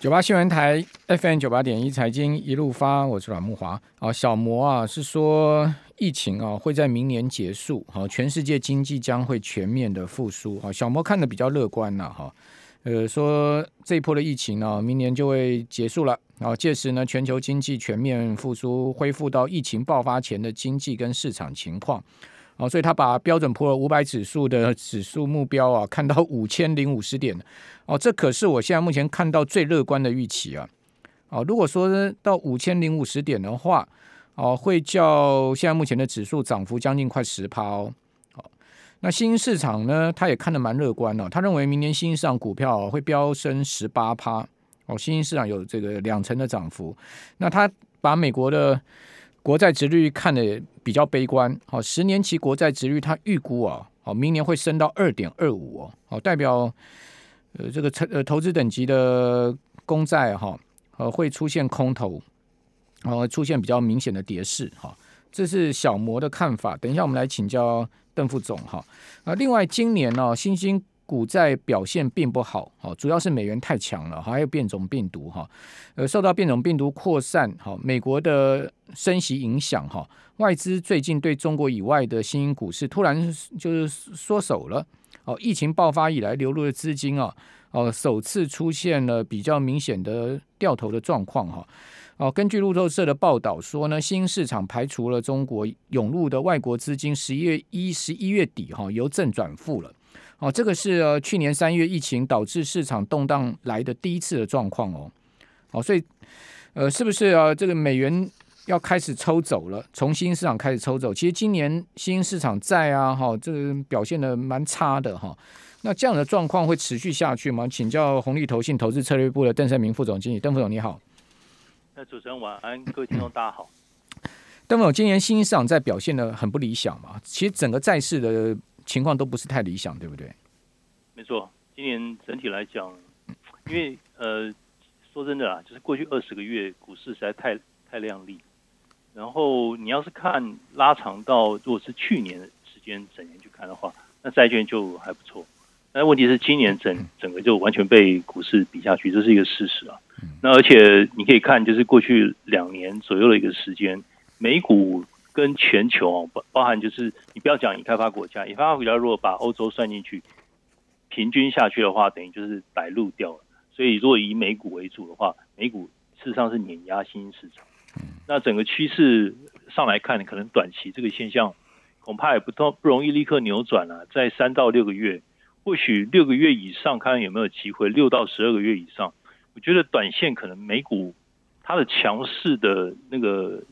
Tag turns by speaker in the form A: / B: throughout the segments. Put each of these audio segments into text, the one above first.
A: 九八新闻台 FM 九八点一财经一路发，我是阮慕华。啊，小魔啊是说疫情啊会在明年结束，好，全世界经济将会全面的复苏。好，小魔看的比较乐观呐，哈，呃，说这一波的疫情呢，明年就会结束了。然后届时呢，全球经济全面复苏，恢复到疫情爆发前的经济跟市场情况。哦，所以他把标准普尔五百指数的指数目标啊，看到五千零五十点。哦，这可是我现在目前看到最乐观的预期啊。哦，如果说到五千零五十点的话，哦，会叫现在目前的指数涨幅将近快十趴哦。那新兴市场呢，他也看得蛮乐观哦。他认为明年新兴市场股票会飙升十八趴。哦，新兴市场有这个两成的涨幅。那他把美国的国债殖率看的比较悲观，好，十年期国债殖率它预估啊，好，明年会升到二点二五哦，好，代表呃这个呃投资等级的公债哈，呃会出现空头，呃出现比较明显的跌势哈，这是小摩的看法。等一下我们来请教邓副总哈，啊，另外今年呢，新兴。股债表现并不好，好，主要是美元太强了，还有变种病毒哈，呃，受到变种病毒扩散，好，美国的升息影响哈，外资最近对中国以外的新股市突然就是缩手了，哦，疫情爆发以来流入的资金啊，哦，首次出现了比较明显的掉头的状况哈，哦，根据路透社的报道说呢，新兴市场排除了中国涌入的外国资金，十一月一十一月底哈由正转负了。哦，这个是呃去年三月疫情导致市场动荡来的第一次的状况哦。哦，所以呃，是不是啊？这个美元要开始抽走了，从新兴市场开始抽走。其实今年新兴市场债啊，哈，这个表现的蛮差的哈。那这样的状况会持续下去吗？请教红利投信投资策略部的邓胜明副总经理，邓副总你好。
B: 那主持人晚安，各位听众大家好。
A: 邓副总，今年新兴市场债表现的很不理想嘛？其实整个债市的。情况都不是太理想，对不对？
B: 没错，今年整体来讲，因为呃，说真的啊，就是过去二十个月股市实在太太亮丽，然后你要是看拉长到如果是去年的时间整年去看的话，那债券就还不错。但问题是今年整整个就完全被股市比下去，这是一个事实啊。那而且你可以看，就是过去两年左右的一个时间，美股。跟全球哦，包包含就是你不要讲已开发国家，已开发国家如果把欧洲算进去，平均下去的话，等于就是白露掉了。所以如果以美股为主的话，美股事实上是碾压新兴市场。那整个趋势上来看，可能短期这个现象恐怕也不不不容易立刻扭转了，在三到六个月，或许六个月以上，看看有没有机会，六到十二个月以上，我觉得短线可能美股它的强势的那个。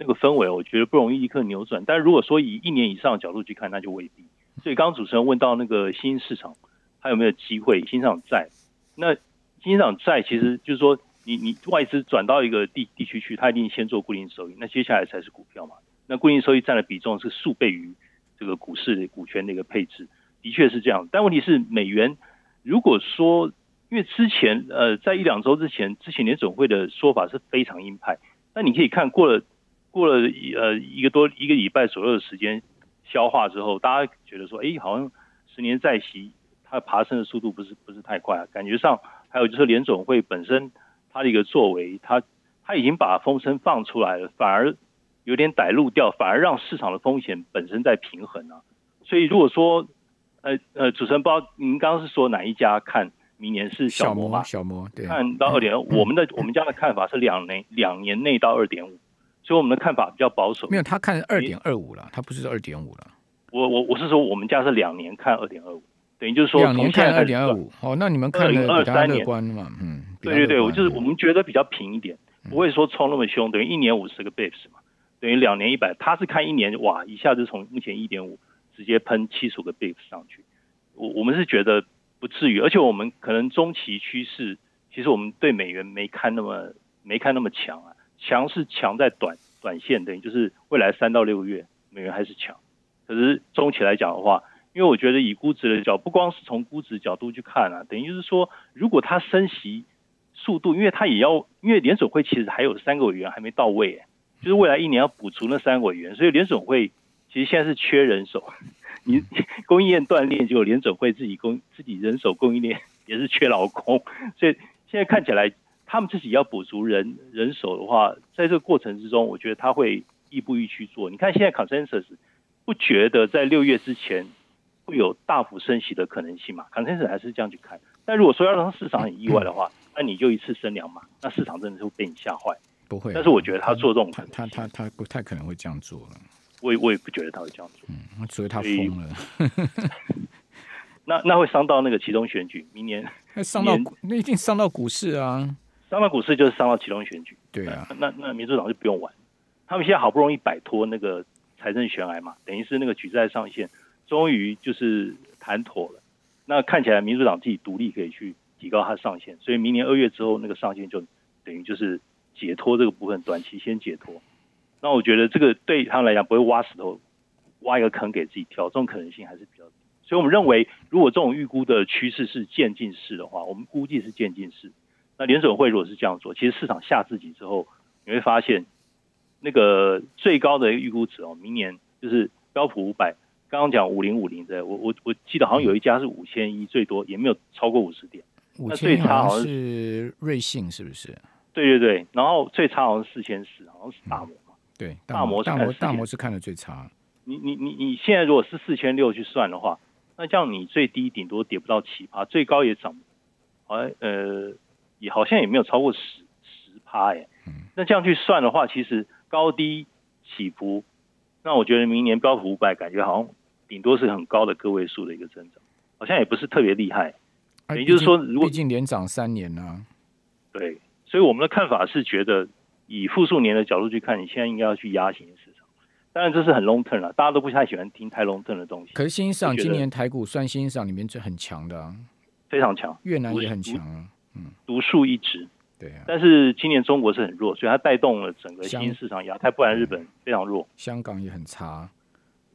B: 那个氛围，我觉得不容易立刻扭转。但如果说以一年以上的角度去看，那就未必。所以刚刚主持人问到那个新市场，还有没有机会？新市场债，那新市场债其实就是说你，你外资转到一个地地区去，他一定先做固定收益，那接下来才是股票嘛。那固定收益占的比重是数倍于这个股市的股权的一个配置，的确是这样。但问题是，美元如果说，因为之前呃，在一两周之前，之前联总会的说法是非常鹰派，那你可以看过了。过了一呃一个多一个礼拜左右的时间消化之后，大家觉得说，哎，好像十年债息它爬升的速度不是不是太快啊，感觉上还有就是联总会本身它的一个作为，它它已经把风声放出来了，反而有点歹露掉，反而让市场的风险本身在平衡啊。所以如果说呃呃，主持人不知道您刚刚是说哪一家看明年是小摩吗？
A: 小摩对，
B: 看到二点五，我们的我们家的看法是两年两年内到二点五。所以我们的看法比较保守，
A: 没有他看二点二五了，他不是二点五了。
B: 我我我是说，我们家是两年看二点二五，等于就是说
A: 两年看二点二五。哦，那你们看的比较乐观嘛？嗯，
B: 对对对，我就是我们觉得比较平一点，不会说冲那么凶，等于一年五十个 bps 嘛，等于两年一百。他是看一年，哇，一下子从目前一点五直接喷七十五个 bps 上去。我我们是觉得不至于，而且我们可能中期趋势，其实我们对美元没看那么没看那么强啊。强是强在短短线，等于就是未来三到六个月，美元还是强。可是中期来讲的话，因为我觉得以估值的角度，不光是从估值角度去看啊，等于就是说，如果它升息速度，因为它也要，因为联准会其实还有三个委员还没到位，就是未来一年要补足那三个委员，所以联准会其实现在是缺人手。你供应链断裂，就联准会自己供自己人手供应链也是缺劳工，所以现在看起来。他们自己要补足人人手的话，在这个过程之中，我觉得他会亦步亦趋做。你看现在 consensus 不觉得在六月之前会有大幅升息的可能性嘛？consensus 还是这样去看。但如果说要让市场很意外的话，那你就一次升两码，那市场真的是会被你吓坏。
A: 不会，
B: 但是我觉得他做这种
A: 他他他，他不太可能会这样做了。
B: 我也我也不觉得他会这样做。
A: 嗯，所以他疯了。
B: 那那会伤到那个其中选举，明年
A: 那伤到那一定伤到股市啊！
B: 伤到股市就是伤到其中选举。
A: 对啊，
B: 那那，那民主党就不用玩，他们现在好不容易摆脱那个财政悬崖嘛，等于是那个举债上限终于就是谈妥了。那看起来民主党自己独立可以去提高它上限，所以明年二月之后那个上限就等于就是解脱这个部分，短期先解脱。那我觉得这个对他们来讲不会挖石头，挖一个坑给自己跳，这种可能性还是比较低。所以我们认为，如果这种预估的趋势是渐进式的话，我们估计是渐进式。那联准会如果是这样做，其实市场吓自己之后，你会发现那个最高的预估值哦，明年就是标普五百。刚刚讲五零五零的，我我我记得好像有一家是五千一，最多也没有超过五十点。
A: 五千一好像是瑞信是不是？
B: 对对对，然后最差好像是四千四，好像是大摩嘛。
A: 对，
B: 大摩
A: 大摩大摩是看的最差。
B: 你你你你现在如果是四千六去算的话，那这样你最低顶多跌不到七趴，最高也涨，好像呃也好像也没有超过十十趴哎。那这样去算的话，其实高低起伏，那我觉得明年标普五百感觉好像。顶多是很高的个位数的一个增长，好像也不是特别厉害。也就是说，如果
A: 毕竟连涨三年呢、啊，
B: 对，所以我们的看法是觉得，以复数年的角度去看，你现在应该要去压型市场。当然这是很 long term 了，大家都不太喜欢听太 long term 的东西。
A: 可是新兴市场今年台股算新兴市场里面最很强的、啊，
B: 非常强。
A: 越南也很强
B: 独树一帜。
A: 对啊。
B: 但是今年中国是很弱，所以它带动了整个新兴市场。亚太不然日本非常弱，
A: 香港也很差。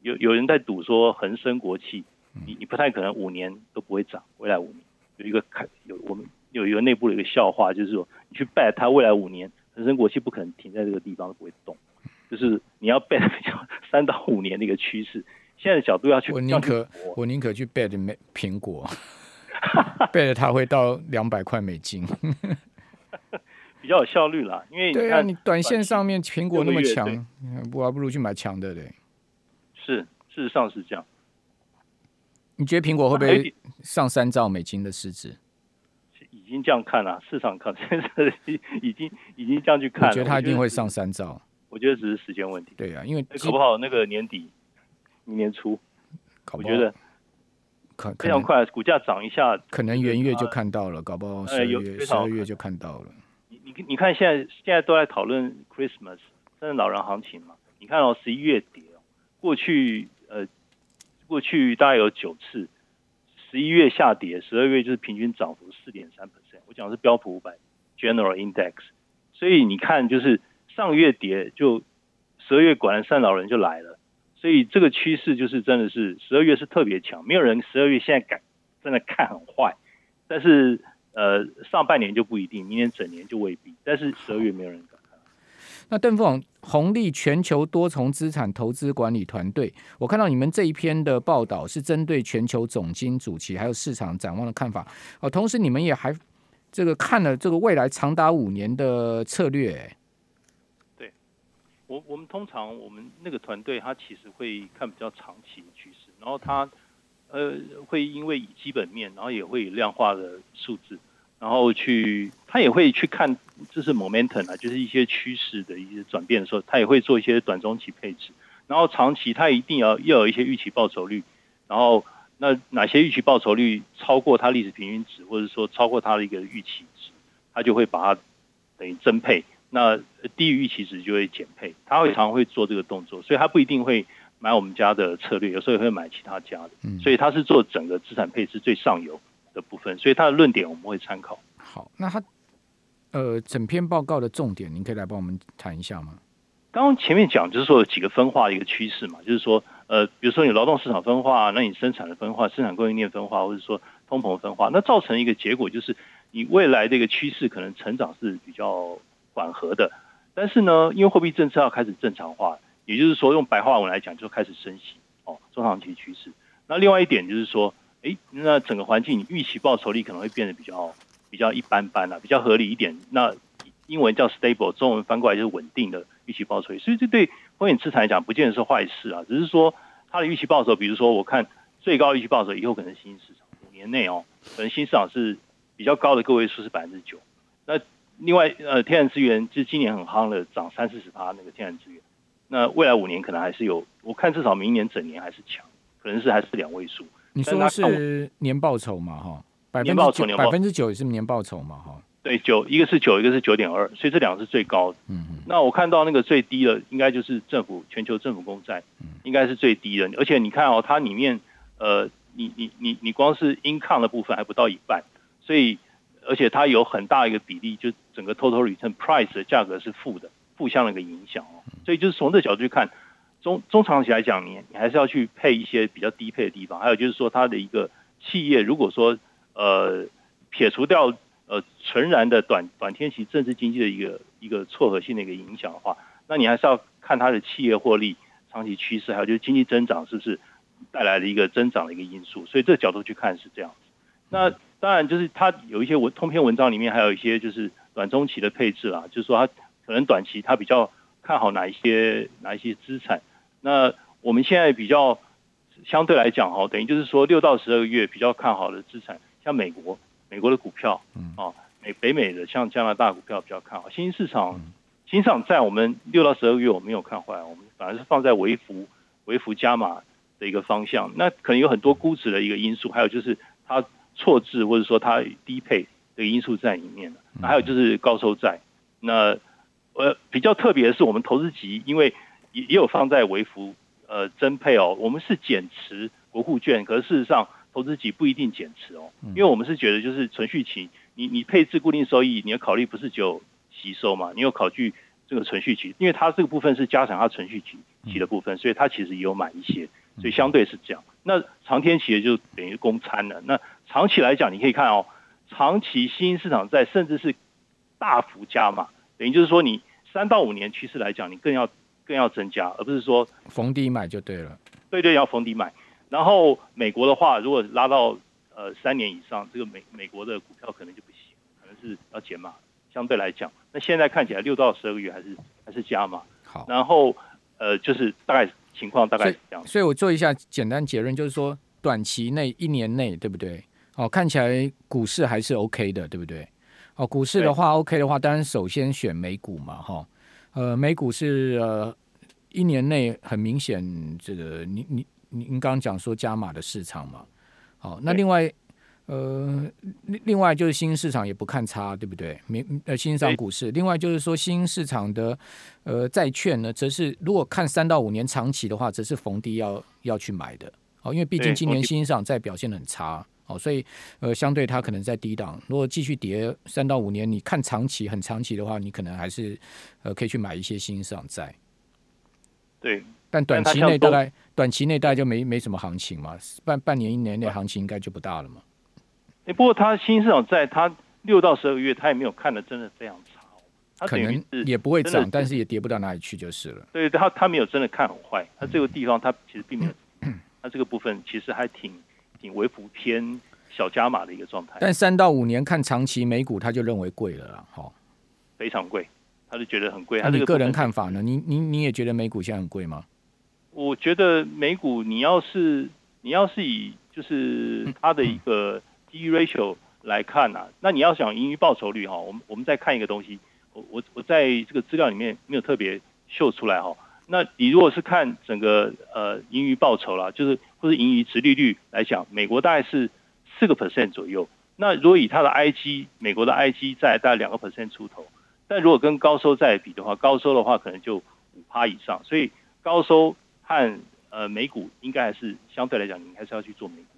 B: 有有人在赌说恒生国企，你你不太可能五年都不会涨，未来五年有一个看有我们有一个内部的一个笑话，就是说你去 bet 它未来五年恒生国企不可能停在这个地方都不会动，就是你要 bet 三到五年的一个趋势。现在的角度要去，
A: 我宁可我宁可去 bet 美苹果 bet 它会到两百块美金，
B: 比较有效率啦。因为
A: 对啊，你短线上面苹果那么强，我还不如去买强的嘞。
B: 是，事实上是这样。
A: 你觉得苹果会不会上三兆美金的市值？
B: 已经这样看了，市场看现在 已经已经这样去看了。
A: 我觉得它一定会上三兆。
B: 我觉得只是时间问题。
A: 对啊，因为
B: 搞不好那个年底、明年初，我觉得可非常快，股价涨一下，
A: 可能元月就看到了，搞不好十二月、十二月就看到了。
B: 你你你看，现在现在都在讨论 Christmas 圣诞老人行情嘛？你看哦，十一月底。过去呃，过去大概有九次，十一月下跌，十二月就是平均涨幅四点三 percent。我讲的是标普五百 General Index，所以你看，就是上月跌，就十二月果然圣诞老人就来了，所以这个趋势就是真的是十二月是特别强，没有人十二月现在敢真的看很坏，但是呃上半年就不一定，明年整年就未必，但是十二月没有人敢。
A: 那邓副总，红利全球多重资产投资管理团队，我看到你们这一篇的报道是针对全球总经主题还有市场展望的看法哦，同时你们也还这个看了这个未来长达五年的策略。
B: 对，我我们通常我们那个团队他其实会看比较长期的趋势，然后他呃会因为以基本面，然后也会以量化的数字。然后去，他也会去看，这是 momentum 啊，就是一些趋势的一些转变的时候，他也会做一些短中期配置。然后长期，他一定要要有一些预期报酬率。然后，那哪些预期报酬率超过它历史平均值，或者说超过它的一个预期值，他就会把它等于增配。那低于预期值就会减配。他会常常会做这个动作，所以他不一定会买我们家的策略，有时候也会买其他家的。所以他是做整个资产配置最上游的部分，所以他的论点我们会参考。
A: 好，那他呃，整篇报告的重点，您可以来帮我们谈一下吗？
B: 刚刚前面讲就是说有几个分化的一个趋势嘛，就是说呃，比如说你劳动市场分化，那你生产的分化，生产供应链分化，或者说通膨分化，那造成一个结果就是你未来的一个趋势可能成长是比较缓和的，但是呢，因为货币政策要开始正常化，也就是说用白话文来讲，就开始升息哦，中长期趋势。那另外一点就是说。哎，那整个环境，你预期报酬率可能会变得比较比比较一般般啊，比较合理一点。那英文叫 stable，中文翻过来就是稳定的预期报酬率。所以这对风险资产来讲，不见得是坏事啊，只是说它的预期报酬，比如说我看最高预期报酬以后可能新兴市场五年内哦，可能新市场是比较高的个位数是百分之九。那另外呃，天然资源就是今年很夯的，涨三四十趴那个天然资源。那未来五年可能还是有，我看至少明年整年还是强，可能是还是两位数。
A: 你说是年报酬嘛？哈，百分之九，百分之九也是年报酬嘛？哈，
B: 对，九一个是九，一个是九点二，所以这两个是最高的。嗯嗯。那我看到那个最低的，应该就是政府全球政府公债，应该是最低的。而且你看哦，它里面呃，你你你你光是 income 的部分还不到一半，所以而且它有很大一个比例，就整个 total return price 的价格是负的。负向的一个影响哦，所以就是从这个角度去看，中中长期来讲，你你还是要去配一些比较低配的地方。还有就是说，它的一个企业，如果说呃撇除掉呃纯然的短短天期政治经济的一个一个错合性的一个影响的话，那你还是要看它的企业获利长期趋势，还有就是经济增长是不是带来了一个增长的一个因素。所以这个角度去看是这样子。那当然就是它有一些文通篇文章里面还有一些就是短中期的配置啦，就是说它。可能短期它比较看好哪一些哪一些资产，那我们现在比较相对来讲哈，等于就是说六到十二个月比较看好的资产，像美国美国的股票，啊，美北美的像加拿大股票比较看好，新兴市场新市场在我们六到十二个月我没有看坏，我们反而是放在微幅微幅加码的一个方向，那可能有很多估值的一个因素，还有就是它错置或者说它低配的因素在里面，那还有就是高收债，那。呃，比较特别的是，我们投资级因为也也有放在微幅呃增配哦，我们是减持国库券，可是事实上投资级不一定减持哦，因为我们是觉得就是存续期，你你配置固定收益，你要考虑不是只有吸收嘛，你有考虑这个存续期，因为它这个部分是加强它存续期期的部分，所以它其实也有买一些，所以相对是这样。那长天期的就等于公餐了，那长期来讲，你可以看哦，长期新兴市场在甚至是大幅加码。等于就是说，你三到五年趋势来讲，你更要更要增加，而不是说
A: 逢低买就对了。
B: 对对，要逢低买。然后美国的话，如果拉到呃三年以上，这个美美国的股票可能就不行，可能是要减码。相对来讲，那现在看起来六到十二个月还是还是加码。
A: 好，
B: 然后呃，就是大概情况大概是这样。
A: 所以我做一下简单结论，就是说短期内一年内，对不对？哦，看起来股市还是 OK 的，对不对？哦，股市的话，OK 的话，当然首先选美股嘛，哈，呃，美股是呃一年内很明显，这个你你你您刚刚讲说加码的市场嘛，好，那另外呃另另外就是新兴市场也不看差，对不对？明呃新兴市场股市，另外就是说新兴市场的呃债券呢，则是如果看三到五年长期的话，则是逢低要要去买的，哦，因为毕竟今年新兴市场债表现得很差。哦，所以呃，相对它可能在低档，如果继续跌三到五年，你看长期很长期的话，你可能还是呃可以去买一些新兴市场债。
B: 对，
A: 但短期内大概短期内大概就没没什么行情嘛，半半年一年内行情应该就不大了嘛。
B: 哎，不过它新市场在，它六到十二个月，它也没有看的真的非常差，它
A: 可能也不会涨，但是也跌不到哪里去就是了。
B: 对，它它没有真的看很坏，它这个地方它其实并没有，它这个部分其实还挺挺。微幅偏小加码的一个状态，
A: 但三到五年看长期美股，他就认为贵了啦，哈，
B: 非常贵，他就觉得很贵。
A: 那你个人看法呢？你你你也觉得美股现在很贵吗？
B: 我觉得美股，你要是你要是以就是 它的一个 P/E ratio 来看啊，那你要想盈余报酬率哈，我们我们再看一个东西，我我我在这个资料里面没有特别秀出来哈。那你如果是看整个呃盈余报酬啦，就是或是盈余殖利率来讲，美国大概是四个 percent 左右。那如果以它的 IG，美国的 IG 在大概两个 percent 出头。但如果跟高收债比的话，高收的话可能就五趴以上。所以高收和呃美股应该还是相对来讲，你还是要去做美股。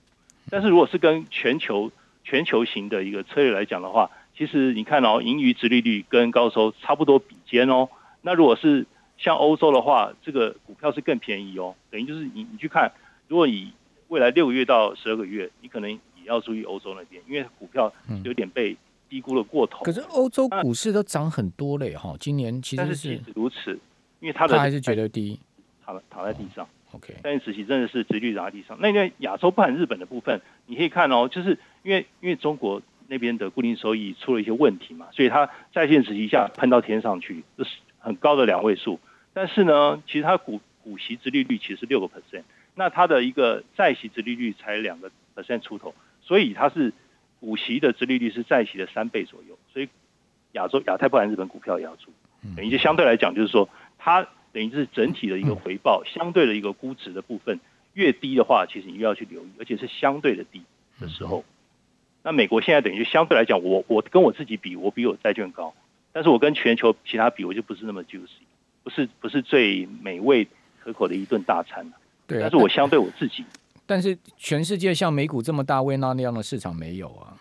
B: 但是如果是跟全球全球型的一个策略来讲的话，其实你看哦，盈余殖利率跟高收差不多比肩哦。那如果是像欧洲的话，这个股票是更便宜哦。等于就是你你去看，如果以未来六个月到十二个月，你可能也要注意欧洲那边，因为股票有点被低估了过头。
A: 可是欧洲股市都涨很多嘞哈，今年其实是，
B: 是如此，因为它的
A: 它还是觉得低，
B: 躺躺在地上。
A: 哦、OK，
B: 但是实际真的是殖利率躺在地上。那因为亚洲不含日本的部分，你可以看哦，就是因为因为中国那边的固定收益出了一些问题嘛，所以它在线殖利率一下喷到天上去，就是很高的两位数。但是呢，其实它股股息殖利率其实六个 percent，那它的一个债息殖利率才两个 percent 出头，所以它是股息的殖利率是债息的三倍左右。所以亚洲亚太不含日本股票也要出，等于就相对来讲就是说，它等于是整体的一个回报相对的一个估值的部分越低的话，其实你越要去留意，而且是相对的低的时候。那美国现在等于就相对来讲，我我跟我自己比，我比我债券高，但是我跟全球其他比，我就不是那么 juicy，不是不是最美味可口的一顿大餐了。对，但是我相对我自己，
A: 但是全世界像美股这么大、威纳那样的市场没有啊。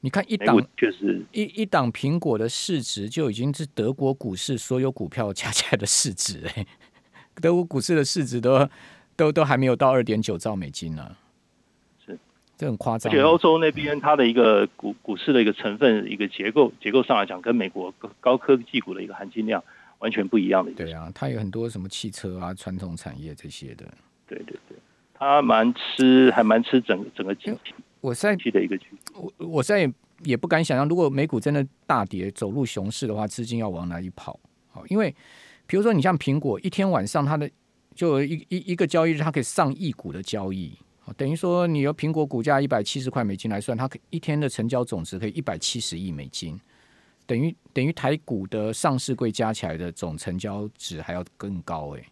A: 你看一档
B: 就是
A: 一一档苹果的市值就已经是德国股市所有股票加起来的市值哎，德国股市的市值都都都还没有到二点九兆美金呢、啊。这很夸张，
B: 而且欧洲那边它的一个股股市的一个成分一个结构结构上来讲，跟美国高科技股的一个含金量完全不一样的。
A: 对啊，它有很多什么汽车啊、传统产业这些的。
B: 对对对，它蛮吃，还蛮吃整整个经济。
A: 我现在
B: 的一个，
A: 我我现在也也不敢想象，如果美股真的大跌，走入熊市的话，资金要往哪里跑？好，因为比如说你像苹果，一天晚上它的就一一一个交易日，它可以上亿股的交易。等于说，你由苹果股价一百七十块美金来算，它可一天的成交总值可以一百七十亿美金，等于等于台股的上市柜加起来的总成交值还要更高诶。